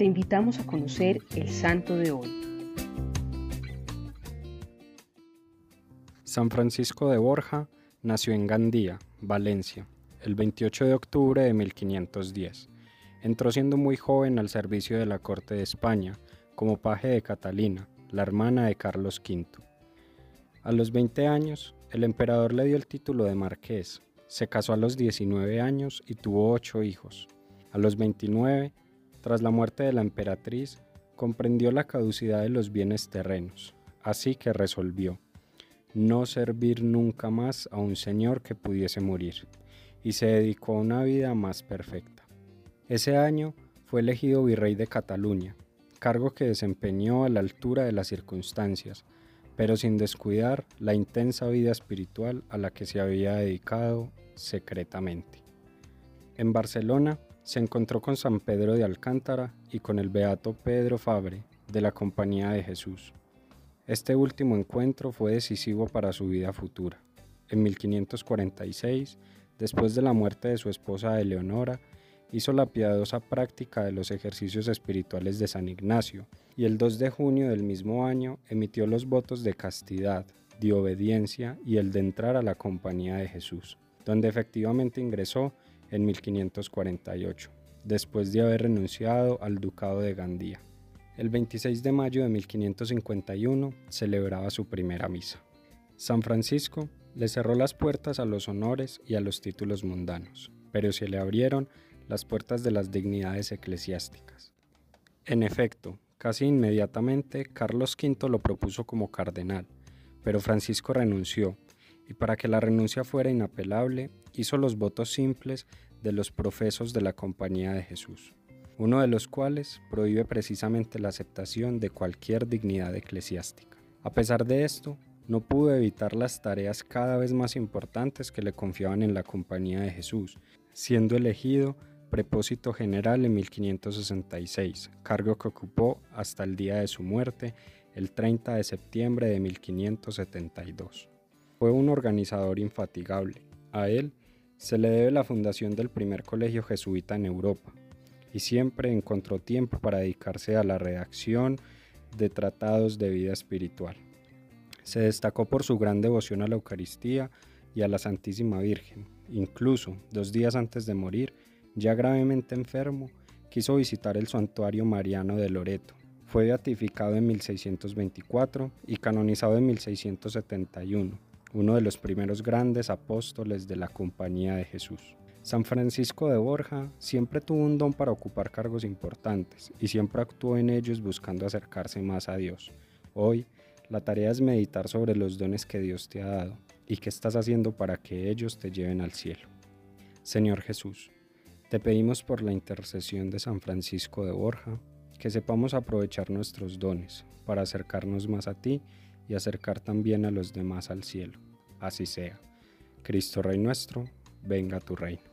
te invitamos a conocer el santo de hoy. San Francisco de Borja nació en Gandía, Valencia, el 28 de octubre de 1510. Entró siendo muy joven al servicio de la corte de España, como paje de Catalina, la hermana de Carlos V. A los 20 años, el emperador le dio el título de marqués, se casó a los 19 años y tuvo ocho hijos. A los 29, tras la muerte de la emperatriz, comprendió la caducidad de los bienes terrenos, así que resolvió no servir nunca más a un señor que pudiese morir, y se dedicó a una vida más perfecta. Ese año fue elegido virrey de Cataluña, cargo que desempeñó a la altura de las circunstancias, pero sin descuidar la intensa vida espiritual a la que se había dedicado secretamente. En Barcelona se encontró con San Pedro de Alcántara y con el beato Pedro Fabre de la Compañía de Jesús. Este último encuentro fue decisivo para su vida futura. En 1546, después de la muerte de su esposa Eleonora, hizo la piadosa práctica de los ejercicios espirituales de San Ignacio y el 2 de junio del mismo año emitió los votos de castidad, de obediencia y el de entrar a la compañía de Jesús, donde efectivamente ingresó en 1548, después de haber renunciado al ducado de Gandía. El 26 de mayo de 1551 celebraba su primera misa. San Francisco le cerró las puertas a los honores y a los títulos mundanos, pero se le abrieron las puertas de las dignidades eclesiásticas. En efecto, casi inmediatamente Carlos V lo propuso como cardenal, pero Francisco renunció y para que la renuncia fuera inapelable, hizo los votos simples de los profesos de la Compañía de Jesús, uno de los cuales prohíbe precisamente la aceptación de cualquier dignidad eclesiástica. A pesar de esto, no pudo evitar las tareas cada vez más importantes que le confiaban en la Compañía de Jesús, siendo elegido prepósito general en 1566, cargo que ocupó hasta el día de su muerte, el 30 de septiembre de 1572. Fue un organizador infatigable. A él se le debe la fundación del primer colegio jesuita en Europa, y siempre encontró tiempo para dedicarse a la redacción de tratados de vida espiritual. Se destacó por su gran devoción a la Eucaristía y a la Santísima Virgen. Incluso, dos días antes de morir, ya gravemente enfermo, quiso visitar el santuario mariano de Loreto, fue beatificado en 1624 y canonizado en 1671, uno de los primeros grandes apóstoles de la Compañía de Jesús. San Francisco de Borja siempre tuvo un don para ocupar cargos importantes y siempre actuó en ellos buscando acercarse más a Dios. Hoy, la tarea es meditar sobre los dones que Dios te ha dado y qué estás haciendo para que ellos te lleven al cielo. Señor Jesús, te pedimos por la intercesión de San Francisco de Borja, que sepamos aprovechar nuestros dones para acercarnos más a ti y acercar también a los demás al cielo. Así sea. Cristo Rey nuestro, venga tu reino.